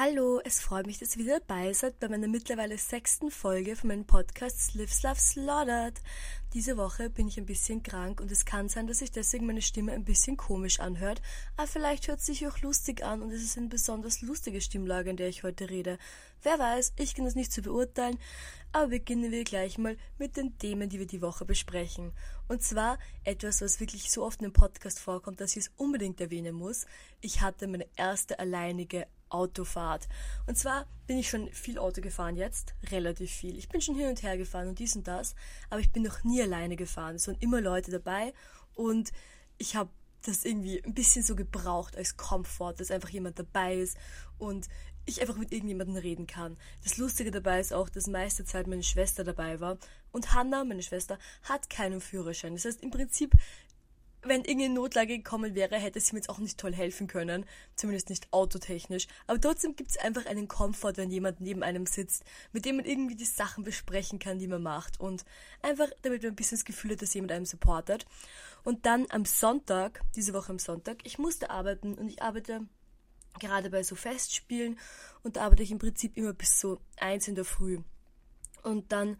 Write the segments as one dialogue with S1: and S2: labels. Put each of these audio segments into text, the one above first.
S1: Hallo, es freut mich, dass ihr wieder dabei seid bei meiner mittlerweile sechsten Folge von meinem Podcast Lives Love Slaughtered. Diese Woche bin ich ein bisschen krank und es kann sein, dass sich deswegen meine Stimme ein bisschen komisch anhört, aber vielleicht hört es sich auch lustig an und es ist eine besonders lustige Stimmlage, in der ich heute rede. Wer weiß, ich kann das nicht zu beurteilen, aber beginnen wir gleich mal mit den Themen, die wir die Woche besprechen. Und zwar etwas, was wirklich so oft in dem Podcast vorkommt, dass ich es unbedingt erwähnen muss. Ich hatte meine erste alleinige Autofahrt. Und zwar bin ich schon viel Auto gefahren jetzt, relativ viel. Ich bin schon hin und her gefahren und dies und das, aber ich bin noch nie alleine gefahren. Es waren immer Leute dabei und ich habe das irgendwie ein bisschen so gebraucht als Komfort, dass einfach jemand dabei ist und ich einfach mit irgendjemandem reden kann. Das Lustige dabei ist auch, dass meiste Zeit meine Schwester dabei war und Hannah, meine Schwester, hat keinen Führerschein. Das heißt, im Prinzip wenn irgendeine Notlage gekommen wäre, hätte sie mir jetzt auch nicht toll helfen können. Zumindest nicht autotechnisch. Aber trotzdem gibt es einfach einen Komfort, wenn jemand neben einem sitzt, mit dem man irgendwie die Sachen besprechen kann, die man macht. Und einfach, damit man ein bisschen das Gefühl hat, dass jemand einem supportet. Und dann am Sonntag, diese Woche am Sonntag, ich musste arbeiten und ich arbeite gerade bei so Festspielen und da arbeite ich im Prinzip immer bis so eins in der Früh. Und dann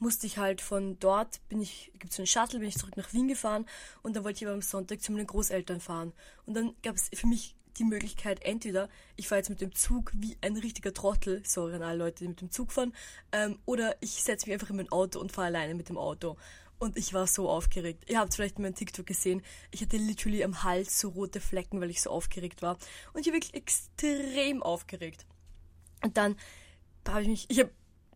S1: musste ich halt von dort, bin ich, gibt es einen Shuttle, bin ich zurück nach Wien gefahren und dann wollte ich aber am Sonntag zu meinen Großeltern fahren. Und dann gab es für mich die Möglichkeit, entweder ich fahre jetzt mit dem Zug wie ein richtiger Trottel, sorry an alle Leute, die mit dem Zug fahren, ähm, oder ich setze mich einfach in mein Auto und fahre alleine mit dem Auto. Und ich war so aufgeregt. Ihr habt vielleicht in meinem TikTok gesehen, ich hatte literally am Hals so rote Flecken, weil ich so aufgeregt war. Und ich war wirklich extrem aufgeregt. Und dann habe ich mich, ich habe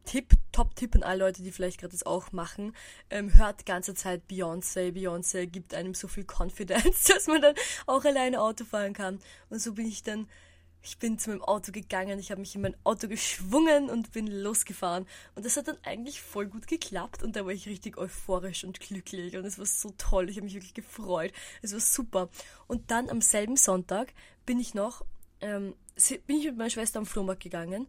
S1: Tipp, Top-Tipp an alle Leute, die vielleicht gerade das auch machen. Ähm, hört die ganze Zeit Beyoncé. Beyoncé gibt einem so viel Confidence, dass man dann auch alleine Auto fahren kann. Und so bin ich dann, ich bin zu meinem Auto gegangen, ich habe mich in mein Auto geschwungen und bin losgefahren. Und das hat dann eigentlich voll gut geklappt und da war ich richtig euphorisch und glücklich und es war so toll. Ich habe mich wirklich gefreut. Es war super. Und dann am selben Sonntag bin ich noch, ähm, bin ich mit meiner Schwester am Flohmarkt gegangen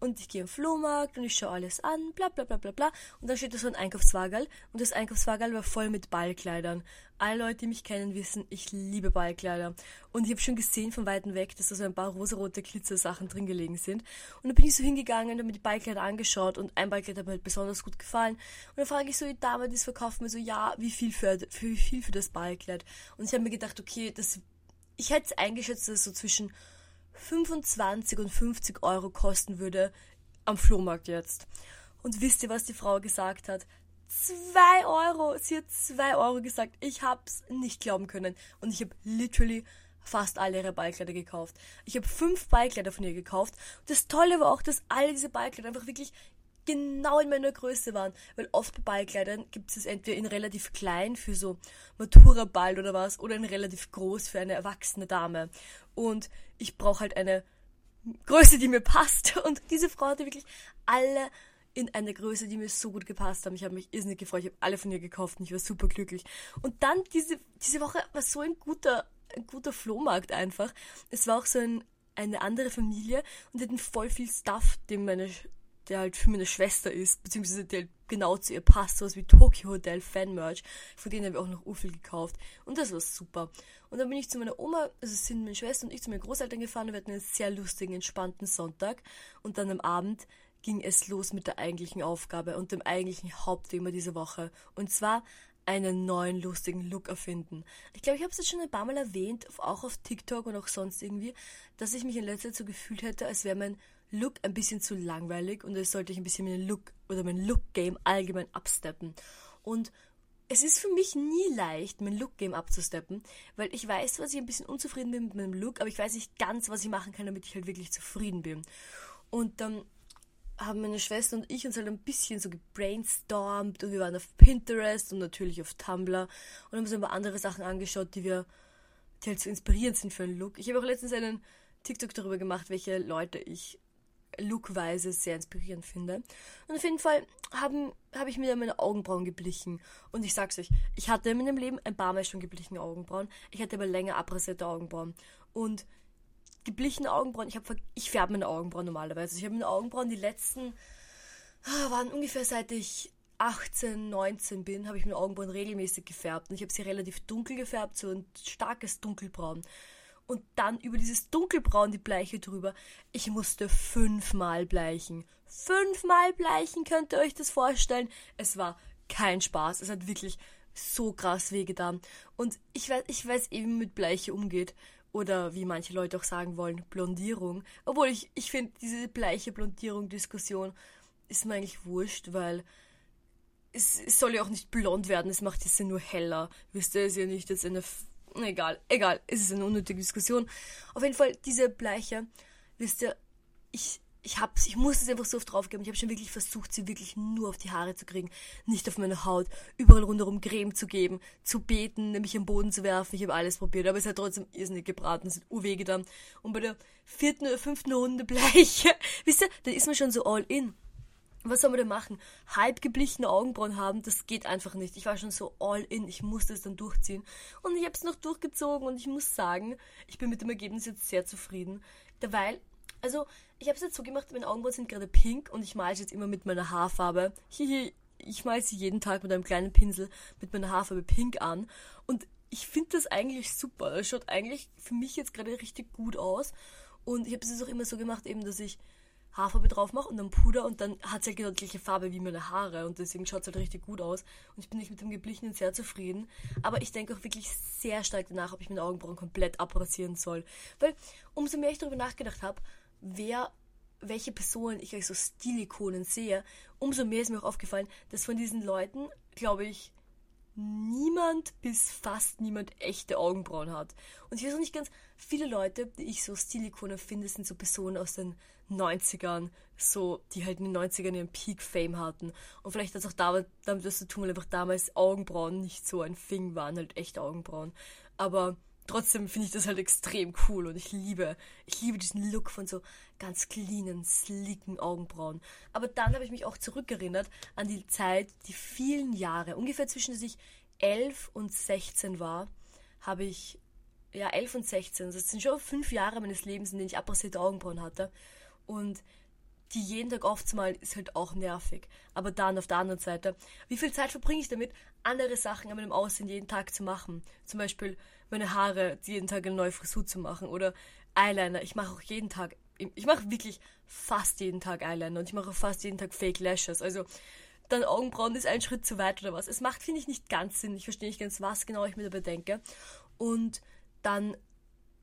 S1: und ich gehe im Flohmarkt und ich schaue alles an, bla bla bla bla bla. Und da steht da so ein Einkaufswagen und das Einkaufswagen war voll mit Ballkleidern. Alle Leute, die mich kennen, wissen, ich liebe Ballkleider. Und ich habe schon gesehen von weitem weg, dass da so ein paar rosarote Glitzer-Sachen drin gelegen sind. Und dann bin ich so hingegangen und habe mir die Ballkleider angeschaut und ein Ballkleid hat mir halt besonders gut gefallen. Und dann frage ich so die Dame, die es verkauft, mir so, ja, wie viel für, für, wie viel für das Ballkleid? Und ich habe mir gedacht, okay, das, ich hätte es eingeschätzt, dass es so zwischen 25 und 50 Euro kosten würde am Flohmarkt jetzt. Und wisst ihr, was die Frau gesagt hat? 2 Euro. Sie hat 2 Euro gesagt. Ich hab's nicht glauben können. Und ich habe literally fast alle ihre Ballkleider gekauft. Ich habe fünf Ballkleider von ihr gekauft. Das Tolle war auch, dass alle diese Ballkleider einfach wirklich genau in meiner Größe waren. Weil oft bei Ballkleidern gibt es entweder in relativ klein für so Matura-Ball oder was oder in relativ groß für eine erwachsene Dame. Und ich brauche halt eine Größe, die mir passt. Und diese Frau hatte wirklich alle in einer Größe, die mir so gut gepasst haben. Ich habe mich irrsinnig gefreut. Ich habe alle von ihr gekauft und ich war super glücklich. Und dann diese, diese Woche war so ein guter, ein guter Flohmarkt einfach. Es war auch so ein, eine andere Familie und die hatten voll viel Stuff, den meine der halt für meine Schwester ist, beziehungsweise der genau zu ihr passt, sowas wie Tokyo Hotel Fan Merch. Von denen habe ich auch noch Ufel gekauft. Und das war super. Und dann bin ich zu meiner Oma, also sind meine Schwester und ich zu meinen Großeltern gefahren. Wir hatten einen sehr lustigen, entspannten Sonntag. Und dann am Abend ging es los mit der eigentlichen Aufgabe und dem eigentlichen Hauptthema dieser Woche. Und zwar einen neuen lustigen Look erfinden. Ich glaube, ich habe es jetzt schon ein paar Mal erwähnt, auch auf TikTok und auch sonst irgendwie, dass ich mich in letzter Zeit so gefühlt hätte, als wäre mein Look ein bisschen zu langweilig und es sollte ich ein bisschen meinen Look oder mein Look-Game allgemein absteppen. Und es ist für mich nie leicht, mein Look-Game abzusteppen, weil ich weiß, was ich ein bisschen unzufrieden bin mit meinem Look, aber ich weiß nicht ganz, was ich machen kann, damit ich halt wirklich zufrieden bin. Und dann haben meine Schwester und ich uns halt ein bisschen so gebrainstormt und wir waren auf Pinterest und natürlich auf Tumblr und haben uns ein paar andere Sachen angeschaut, die wir, die halt so inspirierend sind für einen Look. Ich habe auch letztens einen TikTok darüber gemacht, welche Leute ich lookweise sehr inspirierend finde. Und auf jeden Fall habe hab ich mir meine Augenbrauen geblichen. Und ich sag's euch, ich hatte in meinem Leben ein paar Mal schon geblichene Augenbrauen. Ich hatte aber länger abrasierte Augenbrauen. Und geblichene Augenbrauen, ich, ich färbe meine Augenbrauen normalerweise. Ich habe meine Augenbrauen die letzten, ah, waren ungefähr seit ich 18, 19 bin, habe ich meine Augenbrauen regelmäßig gefärbt. Und ich habe sie relativ dunkel gefärbt, so ein starkes Dunkelbraun. Und dann über dieses dunkelbraun die Bleiche drüber. Ich musste fünfmal bleichen. Fünfmal bleichen, könnt ihr euch das vorstellen? Es war kein Spaß. Es hat wirklich so krass wehgetan. Und ich weiß, ich weiß eben, wie mit Bleiche umgeht. Oder wie manche Leute auch sagen wollen, Blondierung. Obwohl ich, ich finde, diese bleiche Blondierung-Diskussion ist mir eigentlich wurscht, weil es, es, soll ja auch nicht blond werden, es macht es ja nur heller. Wisst ihr, es ist ja nicht jetzt eine. Egal, egal, es ist eine unnötige Diskussion. Auf jeden Fall, diese Bleiche, wisst ihr, ich, ich hab's, ich muss es einfach so oft draufgeben. Ich habe schon wirklich versucht, sie wirklich nur auf die Haare zu kriegen, nicht auf meine Haut, überall rundherum Creme zu geben, zu beten, nämlich am Boden zu werfen. Ich habe alles probiert, aber es hat trotzdem irrsinnig gebraten, es hat urweh getan. Und bei der vierten oder fünften Runde Bleiche, wisst ihr, dann ist man schon so all in was soll man denn machen? Halb geblichene Augenbrauen haben, das geht einfach nicht. Ich war schon so all in, ich musste es dann durchziehen. Und ich habe es noch durchgezogen und ich muss sagen, ich bin mit dem Ergebnis jetzt sehr zufrieden. Derweil, also ich habe es jetzt so gemacht, meine Augenbrauen sind gerade pink und ich male es jetzt immer mit meiner Haarfarbe. Hihi, ich male sie jeden Tag mit einem kleinen Pinsel mit meiner Haarfarbe pink an. Und ich finde das eigentlich super. Das schaut eigentlich für mich jetzt gerade richtig gut aus. Und ich habe es auch immer so gemacht, eben, dass ich Haarfarbe drauf mache und dann Puder und dann hat es halt genau die gleiche Farbe wie meine Haare und deswegen schaut es halt richtig gut aus. Und ich bin nicht mit dem Geblichenen sehr zufrieden. Aber ich denke auch wirklich sehr stark danach, ob ich meine Augenbrauen komplett abrasieren soll. Weil umso mehr ich darüber nachgedacht habe, wer welche Personen ich als so Stilikonen sehe, umso mehr ist mir auch aufgefallen, dass von diesen Leuten, glaube ich, niemand bis fast niemand echte Augenbrauen hat. Und ich weiß auch nicht ganz, viele Leute, die ich so Stilikone finde, sind so Personen aus den 90ern, so, die halt in den 90ern ihren Peak-Fame hatten. Und vielleicht hat es auch damit, damit was zu tun, weil einfach damals Augenbrauen nicht so ein Thing waren, halt echte Augenbrauen. Aber trotzdem finde ich das halt extrem cool und ich liebe, ich liebe diesen Look von so ganz cleanen, slicken Augenbrauen. Aber dann habe ich mich auch zurückerinnert an die Zeit, die vielen Jahre, ungefähr zwischen dass ich 11 und 16 war, habe ich, ja, 11 und 16, also das sind schon fünf Jahre meines Lebens, in denen ich abrasierte Augenbrauen hatte. Und die jeden Tag aufzumalen, ist halt auch nervig. Aber dann auf der anderen Seite, wie viel Zeit verbringe ich damit, andere Sachen an meinem Aussehen jeden Tag zu machen? Zum Beispiel meine Haare jeden Tag eine neue Frisur zu machen oder Eyeliner. Ich mache auch jeden Tag, ich mache wirklich fast jeden Tag Eyeliner und ich mache fast jeden Tag Fake Lashes. Also dann Augenbrauen ist ein Schritt zu weit oder was. Es macht, finde ich, nicht ganz Sinn. Ich verstehe nicht ganz, was genau ich mir dabei denke. Und dann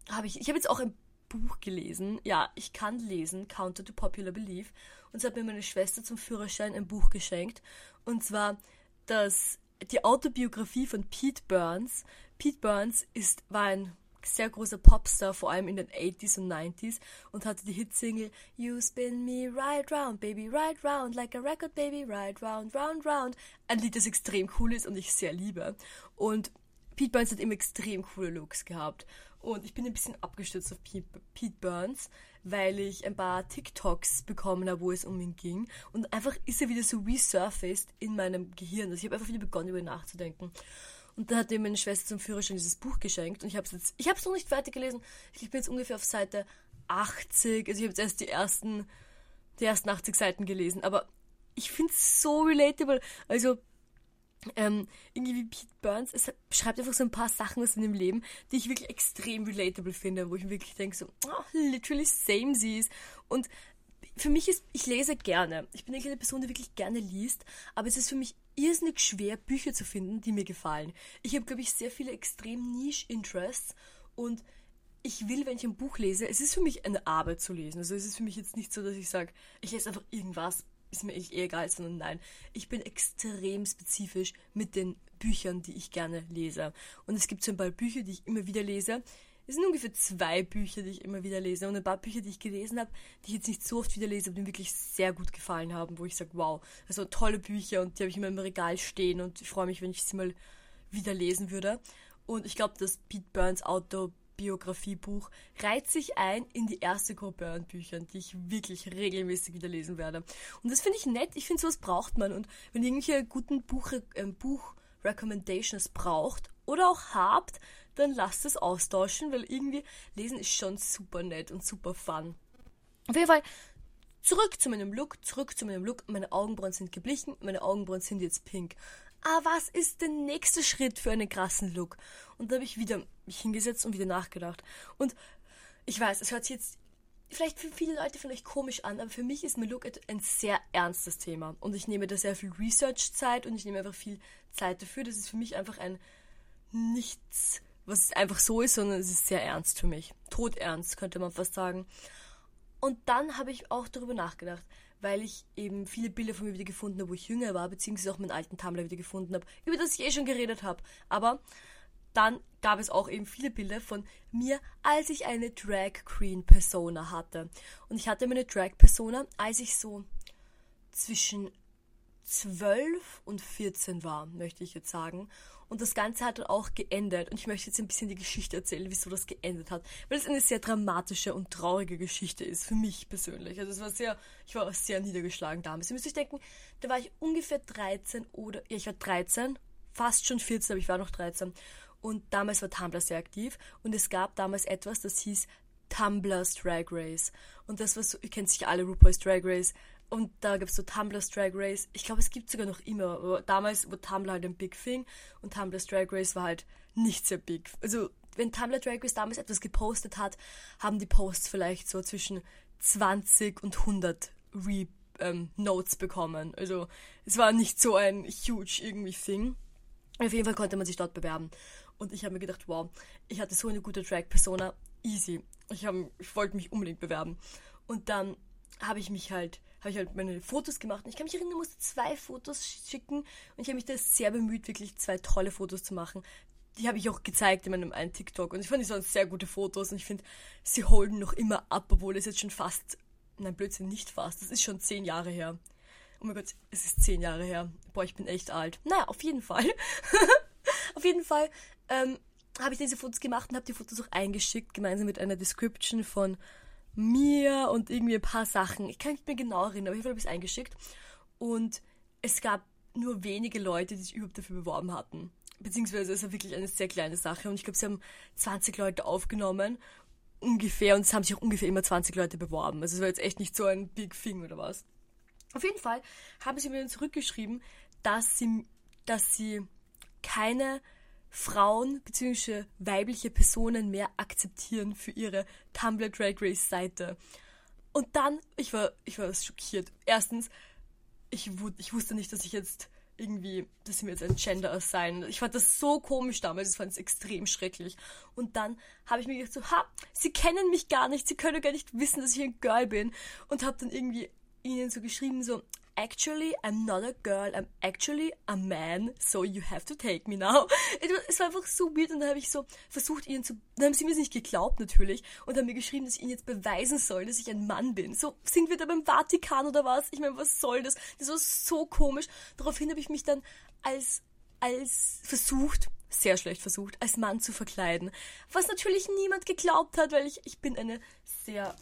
S1: habe ich, ich habe jetzt auch ein Buch gelesen. Ja, ich kann lesen, Counter to Popular Belief. Und so hat mir meine Schwester zum Führerschein ein Buch geschenkt. Und zwar das, die Autobiografie von Pete Burns. Pete Burns ist, war ein sehr großer Popstar, vor allem in den 80s und 90s und hatte die Hitsingle You spin me right round, baby, right round, like a record, baby, right round, round, round. Ein Lied, das extrem cool ist und ich sehr liebe. Und Pete Burns hat immer extrem coole Looks gehabt. Und ich bin ein bisschen abgestürzt auf Pete Burns, weil ich ein paar TikToks bekommen habe, wo es um ihn ging. Und einfach ist er wieder so resurfaced in meinem Gehirn. Also ich habe einfach wieder begonnen, über ihn nachzudenken. Und dann hat mir meine Schwester zum Führerschein dieses Buch geschenkt. Und ich habe es jetzt, ich habe es noch nicht fertig gelesen. Ich bin jetzt ungefähr auf Seite 80. Also ich habe jetzt erst die ersten, die ersten 80 Seiten gelesen. Aber ich finde es so relatable. Also ähm, irgendwie wie Pete Burns, es beschreibt einfach so ein paar Sachen aus seinem Leben, die ich wirklich extrem relatable finde, wo ich wirklich denke, so, oh, literally same sees. Und für mich ist, ich lese gerne. Ich bin eine Person, die wirklich gerne liest, aber es ist für mich irrsinnig schwer, Bücher zu finden, die mir gefallen. Ich habe, glaube ich, sehr viele extrem Niche-Interests und ich will, wenn ich ein Buch lese, es ist für mich eine Arbeit zu lesen. Also es ist für mich jetzt nicht so, dass ich sage, ich lese einfach irgendwas, ist mir echt egal, sondern nein, ich bin extrem spezifisch mit den Büchern, die ich gerne lese. Und es gibt zum Beispiel Bücher, die ich immer wieder lese. Es sind ungefähr zwei Bücher, die ich immer wieder lese. Und ein paar Bücher, die ich gelesen habe, die ich jetzt nicht so oft wieder lese, aber die mir wirklich sehr gut gefallen haben, wo ich sage, wow, also tolle Bücher und die habe ich immer im Regal stehen und ich freue mich, wenn ich sie mal wieder lesen würde. Und ich glaube, dass Pete Burns Auto Biografiebuch reiht sich ein in die erste Gruppe an Büchern, die ich wirklich regelmäßig wieder lesen werde. Und das finde ich nett. Ich finde, sowas braucht man. Und wenn irgendwelche guten Buch, äh, Buch-Recommendations braucht oder auch habt, dann lasst es austauschen, weil irgendwie lesen ist schon super nett und super fun. Auf jeden Fall, zurück zu meinem Look, zurück zu meinem Look. Meine Augenbrauen sind geblichen, meine Augenbrauen sind jetzt pink. ah, was ist der nächste Schritt für einen krassen Look? Und da habe ich wieder mich hingesetzt und wieder nachgedacht. Und ich weiß, es hört sich jetzt vielleicht für viele Leute vielleicht komisch an, aber für mich ist mein Look ein sehr ernstes Thema. Und ich nehme da sehr viel Research-Zeit und ich nehme einfach viel Zeit dafür. Das ist für mich einfach ein nichts, was einfach so ist, sondern es ist sehr ernst für mich. Todernst, könnte man fast sagen. Und dann habe ich auch darüber nachgedacht, weil ich eben viele Bilder von mir wieder gefunden habe, wo ich jünger war, beziehungsweise auch meinen alten Tumblr wieder gefunden habe, über das ich eh schon geredet habe. Aber dann gab es auch eben viele Bilder von mir, als ich eine Drag Queen Persona hatte. Und ich hatte meine Drag Persona, als ich so zwischen 12 und 14 war, möchte ich jetzt sagen. Und das Ganze hat dann auch geendet. Und ich möchte jetzt ein bisschen die Geschichte erzählen, wieso das geendet hat. Weil es eine sehr dramatische und traurige Geschichte ist, für mich persönlich. Also es war sehr, ich war sehr niedergeschlagen damals. Ihr müsst euch denken, da war ich ungefähr 13 oder, ja, ich war 13, fast schon 14, aber ich war noch 13. Und damals war Tumblr sehr aktiv. Und es gab damals etwas, das hieß Tumblr's Drag Race. Und das war so, ihr kennt sicher alle RuPaul's Drag Race. Und da gab es so Tumblr's Drag Race. Ich glaube, es gibt sogar noch immer. Aber damals war Tumblr halt ein Big Thing. Und Tumblr's Drag Race war halt nicht sehr big. Also, wenn Tumblr Drag Race damals etwas gepostet hat, haben die Posts vielleicht so zwischen 20 und 100 Re ähm, Notes bekommen. Also, es war nicht so ein huge irgendwie Thing. Auf jeden Fall konnte man sich dort bewerben. Und ich habe mir gedacht, wow, ich hatte so eine gute Drag-Persona, easy. Ich, ich wollte mich unbedingt bewerben. Und dann habe ich mich halt, habe ich halt meine Fotos gemacht. Und ich kann mich erinnern, ich musste zwei Fotos schicken. Und ich habe mich da sehr bemüht, wirklich zwei tolle Fotos zu machen. Die habe ich auch gezeigt in meinem einen TikTok. Und ich fand, die waren sehr gute Fotos. Und ich finde, sie holden noch immer ab, obwohl es jetzt schon fast, nein, Blödsinn, nicht fast. Das ist schon zehn Jahre her. Oh mein Gott, es ist zehn Jahre her. Boah, ich bin echt alt. Naja, auf jeden Fall. auf jeden Fall ähm, habe ich diese Fotos gemacht und habe die Fotos auch eingeschickt, gemeinsam mit einer Description von mir und irgendwie ein paar Sachen. Ich kann nicht mehr genau erinnern, aber ich habe es eingeschickt. Und es gab nur wenige Leute, die sich überhaupt dafür beworben hatten. Beziehungsweise es war wirklich eine sehr kleine Sache. Und ich glaube, sie haben 20 Leute aufgenommen, ungefähr. Und es haben sich auch ungefähr immer 20 Leute beworben. Also es war jetzt echt nicht so ein Big Thing oder was. Auf jeden Fall haben sie mir dann zurückgeschrieben, dass sie, dass sie keine Frauen bzw. weibliche Personen mehr akzeptieren für ihre Tumblr Drag Race Seite. Und dann, ich war, ich war schockiert. Erstens, ich, ich wusste nicht, dass ich jetzt irgendwie, dass sie mir jetzt ein Gender sein. Ich fand das so komisch damals, ich fand es extrem schrecklich. Und dann habe ich mir gedacht so, ha, sie kennen mich gar nicht, sie können gar nicht wissen, dass ich ein Girl bin. Und habe dann irgendwie ihnen so geschrieben so, actually, I'm not a girl, I'm actually a man, so you have to take me now. Es war einfach so weird und dann habe ich so versucht, ihnen zu, dann haben sie mir nicht geglaubt natürlich und haben mir geschrieben, dass ich ihnen jetzt beweisen soll, dass ich ein Mann bin. So, sind wir da beim Vatikan oder was? Ich meine, was soll das? Das war so komisch. Daraufhin habe ich mich dann als, als versucht, sehr schlecht versucht, als Mann zu verkleiden. Was natürlich niemand geglaubt hat, weil ich, ich bin eine sehr,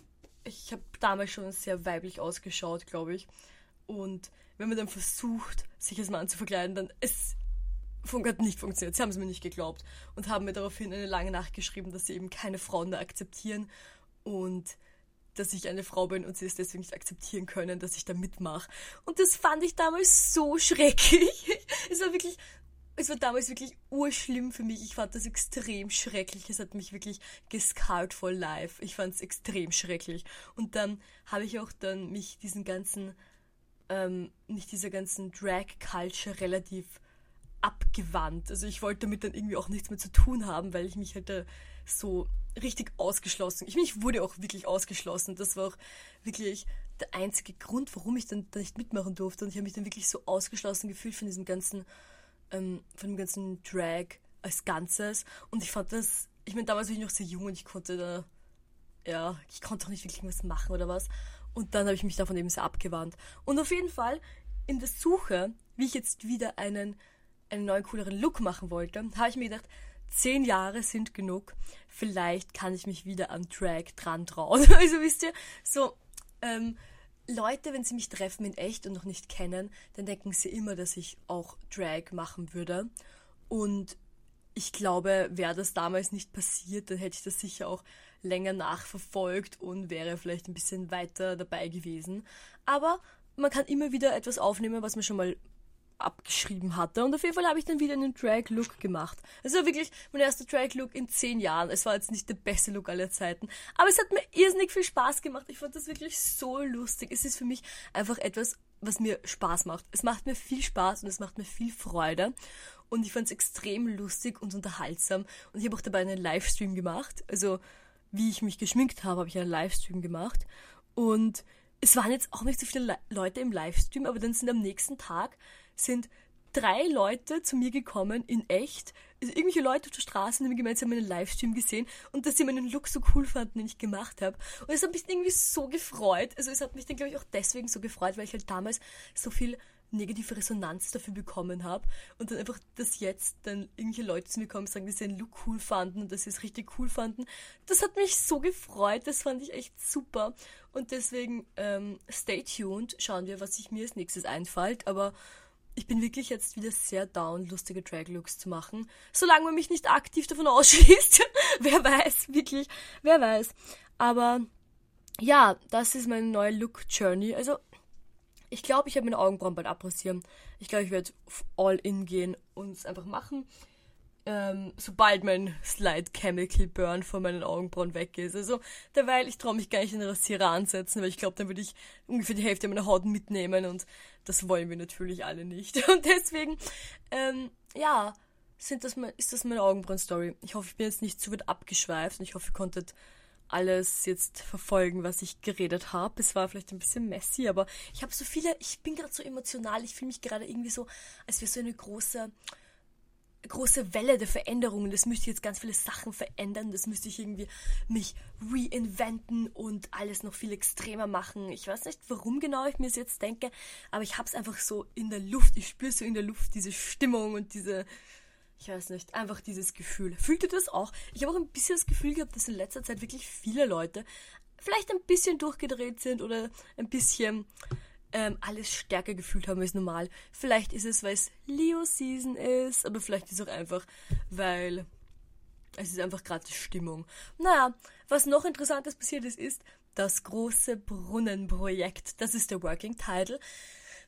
S1: ich habe damals schon sehr weiblich ausgeschaut, glaube ich. Und wenn man dann versucht, sich als Mann zu verkleiden, dann es hat nicht funktioniert. Sie haben es mir nicht geglaubt und haben mir daraufhin eine lange Nacht geschrieben, dass sie eben keine Frauen mehr akzeptieren und dass ich eine Frau bin und sie es deswegen nicht akzeptieren können, dass ich da mitmache. Und das fand ich damals so schrecklich. es war wirklich, es war damals wirklich urschlimm für mich. Ich fand das extrem schrecklich. Es hat mich wirklich gescarred for life. Ich fand es extrem schrecklich. Und dann habe ich auch dann mich diesen ganzen ähm, nicht dieser ganzen Drag-Culture relativ abgewandt. Also ich wollte damit dann irgendwie auch nichts mehr zu tun haben, weil ich mich halt da so richtig ausgeschlossen. Ich, ich wurde auch wirklich ausgeschlossen. Das war auch wirklich der einzige Grund, warum ich dann da nicht mitmachen durfte. Und ich habe mich dann wirklich so ausgeschlossen gefühlt von diesem ganzen, ähm, von dem ganzen Drag als Ganzes. Und ich fand das, ich meine, damals war ich noch sehr jung und ich konnte da, ja, ich konnte auch nicht wirklich was machen oder was. Und dann habe ich mich davon eben sehr abgewandt. Und auf jeden Fall in der Suche, wie ich jetzt wieder einen, einen neuen, cooleren Look machen wollte, habe ich mir gedacht, zehn Jahre sind genug. Vielleicht kann ich mich wieder an Drag dran trauen. Also wisst ihr, so, ähm, Leute, wenn sie mich treffen in echt und noch nicht kennen, dann denken sie immer, dass ich auch Drag machen würde. Und ich glaube, wäre das damals nicht passiert, dann hätte ich das sicher auch länger nachverfolgt und wäre vielleicht ein bisschen weiter dabei gewesen. Aber man kann immer wieder etwas aufnehmen, was man schon mal abgeschrieben hatte. Und auf jeden Fall habe ich dann wieder einen Drag-Look gemacht. Also wirklich mein erster Drag-Look in zehn Jahren. Es war jetzt nicht der beste Look aller Zeiten. Aber es hat mir irrsinnig viel Spaß gemacht. Ich fand das wirklich so lustig. Es ist für mich einfach etwas, was mir Spaß macht. Es macht mir viel Spaß und es macht mir viel Freude. Und ich fand es extrem lustig und unterhaltsam. Und ich habe auch dabei einen Livestream gemacht. Also, wie ich mich geschminkt habe, habe ich einen Livestream gemacht. Und es waren jetzt auch nicht so viele Le Leute im Livestream, aber dann sind am nächsten Tag sind drei Leute zu mir gekommen in echt. Also irgendwelche Leute auf der Straße haben haben meinen Livestream gesehen und dass sie meinen Look so cool fanden, den ich gemacht habe. Und es hat mich irgendwie so gefreut. Also es hat mich dann, glaube ich, auch deswegen so gefreut, weil ich halt damals so viel negative Resonanz dafür bekommen habe und dann einfach, dass jetzt dann irgendwelche Leute zu mir kommen und sagen, dass sie den Look cool fanden und dass sie es richtig cool fanden. Das hat mich so gefreut, das fand ich echt super und deswegen ähm, stay tuned, schauen wir, was sich mir als nächstes einfällt, aber ich bin wirklich jetzt wieder sehr down, lustige Drag-Looks zu machen. Solange man mich nicht aktiv davon ausschließt. wer weiß, wirklich, wer weiß. Aber ja, das ist meine neue Look-Journey. Also, ich glaube, ich werde meine Augenbrauen bald abrasieren. Ich glaube, ich werde all in gehen und es einfach machen ähm, sobald mein Slide Chemical Burn von meinen Augenbrauen weg ist. Also derweil, ich traue mich gar nicht in den Rasierer ansetzen, weil ich glaube, dann würde ich ungefähr die Hälfte meiner Haut mitnehmen und das wollen wir natürlich alle nicht. Und deswegen, ähm, ja, sind das, ist das meine Augenbrauen-Story. Ich hoffe, ich bin jetzt nicht zu weit abgeschweift und ich hoffe, ihr konntet alles jetzt verfolgen, was ich geredet habe. Es war vielleicht ein bisschen messy, aber ich habe so viele, ich bin gerade so emotional, ich fühle mich gerade irgendwie so, als wäre so eine große große Welle der Veränderungen. Das müsste jetzt ganz viele Sachen verändern. Das müsste ich irgendwie mich reinventen und alles noch viel extremer machen. Ich weiß nicht, warum genau ich mir es jetzt denke, aber ich habe es einfach so in der Luft. Ich spüre so in der Luft diese Stimmung und diese, ich weiß nicht, einfach dieses Gefühl. Fühlt ihr das auch? Ich habe auch ein bisschen das Gefühl gehabt, dass in letzter Zeit wirklich viele Leute vielleicht ein bisschen durchgedreht sind oder ein bisschen ähm, alles stärker gefühlt haben als normal. Vielleicht ist es, weil es Leo-Season ist, aber vielleicht ist es auch einfach, weil es ist einfach gerade die Stimmung. Naja, was noch interessantes passiert ist, ist das große Brunnenprojekt. Das ist der Working Title.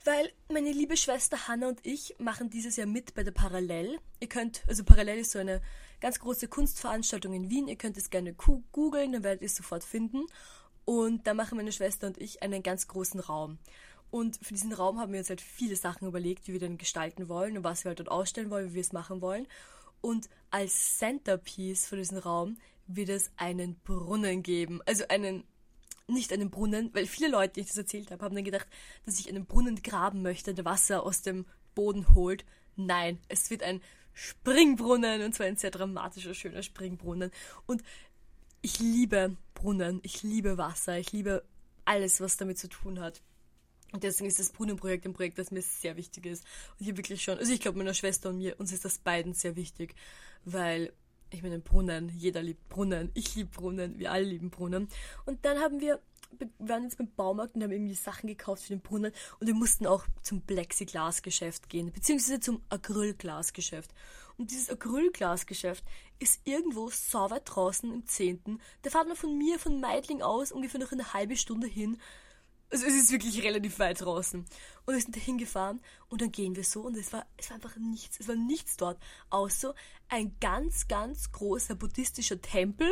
S1: Weil meine liebe Schwester Hanna und ich machen dieses Jahr mit bei der Parallel. Ihr könnt, also Parallel ist so eine ganz große Kunstveranstaltung in Wien. Ihr könnt es gerne googeln, dann werdet ihr es sofort finden. Und da machen meine Schwester und ich einen ganz großen Raum. Und für diesen Raum haben wir uns halt viele Sachen überlegt, wie wir den gestalten wollen und was wir halt dort ausstellen wollen, wie wir es machen wollen. Und als Centerpiece für diesen Raum wird es einen Brunnen geben. Also einen, nicht einen Brunnen, weil viele Leute, die ich das erzählt habe, haben dann gedacht, dass ich einen Brunnen graben möchte, der Wasser aus dem Boden holt. Nein, es wird ein Springbrunnen und zwar ein sehr dramatischer, schöner Springbrunnen. Und ich liebe Brunnen, ich liebe Wasser, ich liebe alles, was damit zu tun hat. Und deswegen ist das Brunnenprojekt ein Projekt, das mir sehr wichtig ist. Und hier wirklich schon, also ich glaube meiner Schwester und mir, uns ist das beiden sehr wichtig, weil ich meine Brunnen, jeder liebt Brunnen, ich liebe Brunnen, wir alle lieben Brunnen. Und dann haben wir, wir waren jetzt beim Baumarkt und haben irgendwie Sachen gekauft für den Brunnen und wir mussten auch zum Plexiglasgeschäft gehen, beziehungsweise zum Acrylglasgeschäft. Und dieses Acrylglasgeschäft ist irgendwo so weit draußen im Zehnten. Da fahrt man von mir, von Meidling aus, ungefähr noch eine halbe Stunde hin also es ist wirklich relativ weit draußen. Und wir sind da hingefahren und dann gehen wir so und es war, es war einfach nichts. Es war nichts dort. Außer ein ganz, ganz großer buddhistischer Tempel,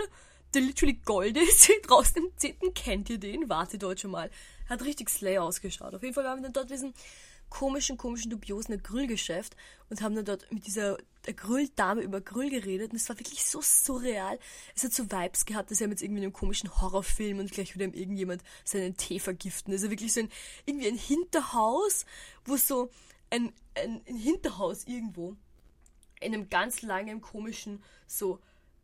S1: der literally gold ist. Draußen im 10. kennt ihr den? Warte dort schon mal. Hat richtig slay ausgeschaut. Auf jeden Fall haben wir dann dort diesen komischen, komischen, dubiosen Grillgeschäft und haben dann dort mit dieser Grülldame über Grill geredet und es war wirklich so surreal. Es hat so Vibes gehabt, dass er jetzt irgendwie in einem komischen Horrorfilm und gleich wieder irgendjemand seinen Tee vergiften. Also wirklich so ein, irgendwie ein Hinterhaus, wo so ein, ein, ein Hinterhaus irgendwo in einem ganz langen, komischen, so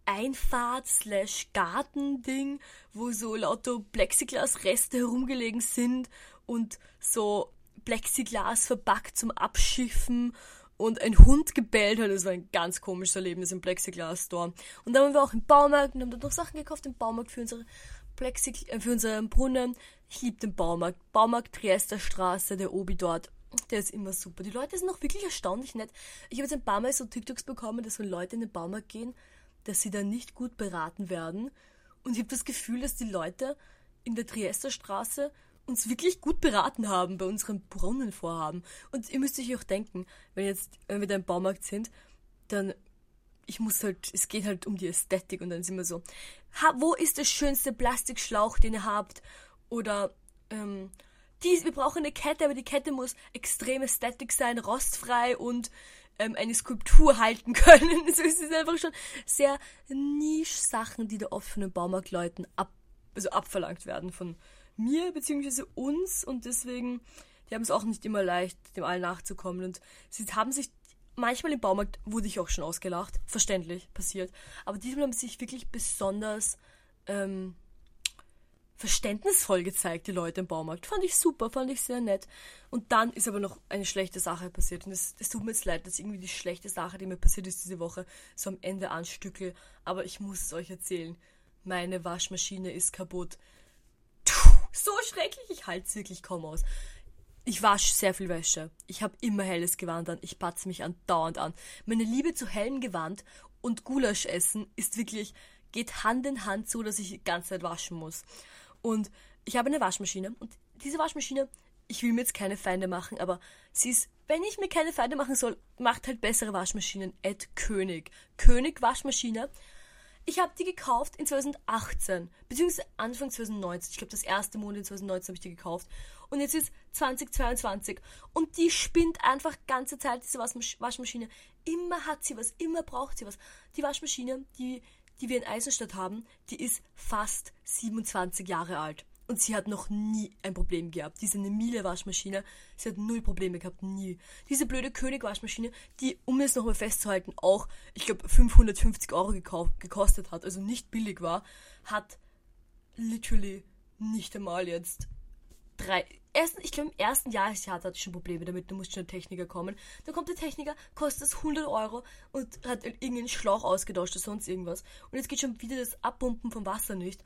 S1: Einfahrt slash Garten-Ding, wo so lauter Plexiglas-Reste herumgelegen sind und so Plexiglas verpackt zum Abschiffen und ein Hund gebellt hat. Das war ein ganz komisches Erlebnis im Plexiglas-Store. Und dann waren wir auch im Baumarkt und haben dort noch Sachen gekauft im Baumarkt für unsere Plexig äh, für unseren Brunnen. Ich liebe den Baumarkt. Baumarkt Triester Straße, der Obi dort. Der ist immer super. Die Leute sind auch wirklich erstaunlich nett. Ich habe jetzt ein paar Mal so TikToks bekommen, dass wenn Leute in den Baumarkt gehen, dass sie dann nicht gut beraten werden. Und ich habe das Gefühl, dass die Leute in der Triester Straße uns wirklich gut beraten haben bei unserem Brunnenvorhaben. Und ihr müsst euch auch denken, wenn jetzt, wenn wir da im Baumarkt sind, dann ich muss halt, es geht halt um die Ästhetik und dann sind wir so, ha, wo ist der schönste Plastikschlauch, den ihr habt? Oder, ähm, dies, wir brauchen eine Kette, aber die Kette muss extrem ästhetisch sein, rostfrei und ähm, eine Skulptur halten können. so ist es einfach schon sehr Nisch-Sachen, die da oft von den Baumarktleuten ab, also abverlangt werden von mir bzw. uns und deswegen, die haben es auch nicht immer leicht, dem allen nachzukommen und sie haben sich manchmal im Baumarkt wurde ich auch schon ausgelacht. Verständlich, passiert. Aber diesmal haben sie sich wirklich besonders ähm, verständnisvoll gezeigt, die Leute im Baumarkt. Fand ich super, fand ich sehr nett. Und dann ist aber noch eine schlechte Sache passiert. Und es, tut mir jetzt leid, dass irgendwie die schlechte Sache, die mir passiert ist diese Woche, so am Ende anstücke. Aber ich muss es euch erzählen. Meine Waschmaschine ist kaputt. So schrecklich, ich halte es wirklich kaum aus. Ich wasche sehr viel Wäsche. Ich habe immer helles Gewand an. Ich patze mich andauernd an. Meine Liebe zu hellem Gewand und Gulasch essen ist wirklich, geht Hand in Hand so, dass ich die ganze Zeit waschen muss. Und ich habe eine Waschmaschine und diese Waschmaschine, ich will mir jetzt keine Feinde machen, aber sie ist, wenn ich mir keine Feinde machen soll, macht halt bessere Waschmaschinen. Ed König. König Waschmaschine ich habe die gekauft in 2018, beziehungsweise Anfang 2019. Ich glaube, das erste Monat in 2019 habe ich die gekauft. Und jetzt ist 2022. Und die spinnt einfach ganze Zeit, diese Waschmaschine. Immer hat sie was, immer braucht sie was. Die Waschmaschine, die, die wir in Eisenstadt haben, die ist fast 27 Jahre alt. Und sie hat noch nie ein Problem gehabt. Diese Miele Waschmaschine, sie hat null Probleme gehabt, nie. Diese blöde König Waschmaschine, die, um es nochmal festzuhalten, auch, ich glaube, 550 Euro gekostet hat, also nicht billig war, hat literally nicht einmal jetzt drei, ersten, ich glaube im ersten Jahr hatte ich schon Probleme damit, da musste schon ein Techniker kommen. Dann kommt der Techniker, kostet es 100 Euro und hat irgendeinen Schlauch ausgetauscht oder sonst irgendwas. Und jetzt geht schon wieder das Abpumpen vom Wasser nicht.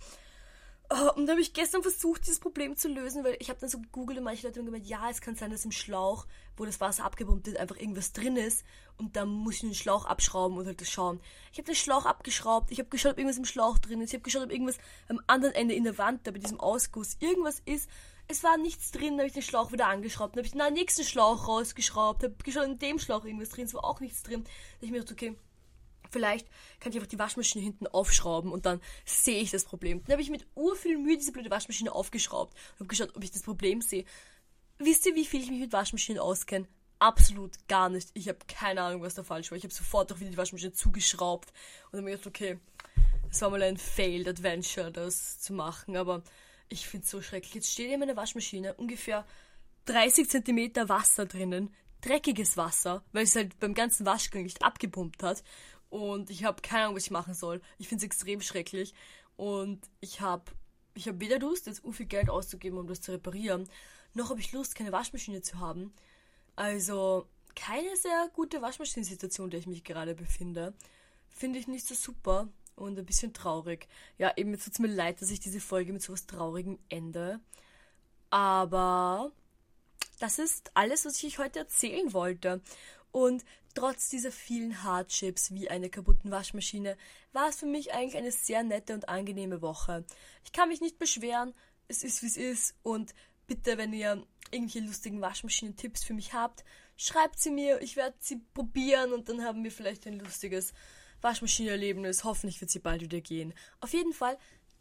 S1: Oh, und da habe ich gestern versucht, dieses Problem zu lösen, weil ich habe dann so gegoogelt und manche Leute haben gemeint, ja, es kann sein, dass im Schlauch, wo das Wasser abgepumpt wird, einfach irgendwas drin ist und da muss ich den Schlauch abschrauben und halt das schauen. Ich habe den Schlauch abgeschraubt, ich habe geschaut, ob irgendwas im Schlauch drin ist, ich habe geschaut, ob irgendwas am anderen Ende in der Wand, da bei diesem Ausguss, irgendwas ist. Es war nichts drin, da habe ich den Schlauch wieder angeschraubt, dann habe ich den nächsten Schlauch rausgeschraubt, habe geschaut, in dem Schlauch irgendwas drin, es war auch nichts drin. Da habe ich mir gedacht, okay, vielleicht kann ich einfach die Waschmaschine hinten aufschrauben und dann sehe ich das Problem. Dann habe ich mit urviel Mühe diese blöde Waschmaschine aufgeschraubt und habe geschaut, ob ich das Problem sehe. Wisst ihr, wie viel ich mich mit Waschmaschinen auskenne? Absolut gar nicht. Ich habe keine Ahnung, was da falsch war. Ich habe sofort auch wieder die Waschmaschine zugeschraubt und habe mir gedacht, okay, das war mal ein Failed Adventure, das zu machen, aber ich finde es so schrecklich. Jetzt steht in meiner Waschmaschine ungefähr 30 Zentimeter Wasser drinnen, dreckiges Wasser, weil es halt beim ganzen Waschgang nicht abgepumpt hat. Und ich habe keine Ahnung, was ich machen soll. Ich finde es extrem schrecklich. Und ich habe ich hab weder Lust, jetzt viel Geld auszugeben, um das zu reparieren, noch habe ich Lust, keine Waschmaschine zu haben. Also keine sehr gute Waschmaschinensituation, in der ich mich gerade befinde. Finde ich nicht so super und ein bisschen traurig. Ja, eben jetzt tut es mir leid, dass ich diese Folge mit so was Traurigem ende. Aber das ist alles, was ich euch heute erzählen wollte. Und trotz dieser vielen Hardships wie einer kaputten Waschmaschine war es für mich eigentlich eine sehr nette und angenehme Woche. Ich kann mich nicht beschweren, es ist wie es ist und bitte, wenn ihr irgendwelche lustigen Waschmaschinen-Tipps für mich habt, schreibt sie mir, ich werde sie probieren und dann haben wir vielleicht ein lustiges Waschmaschinenerlebnis. Hoffentlich wird sie bald wieder gehen. Auf jeden Fall,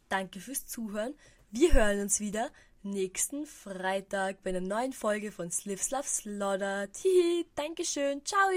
S1: danke fürs Zuhören. Wir hören uns wieder nächsten Freitag bei einer neuen Folge von Slivslav Slaughter. Tihi, Dankeschön, ciao.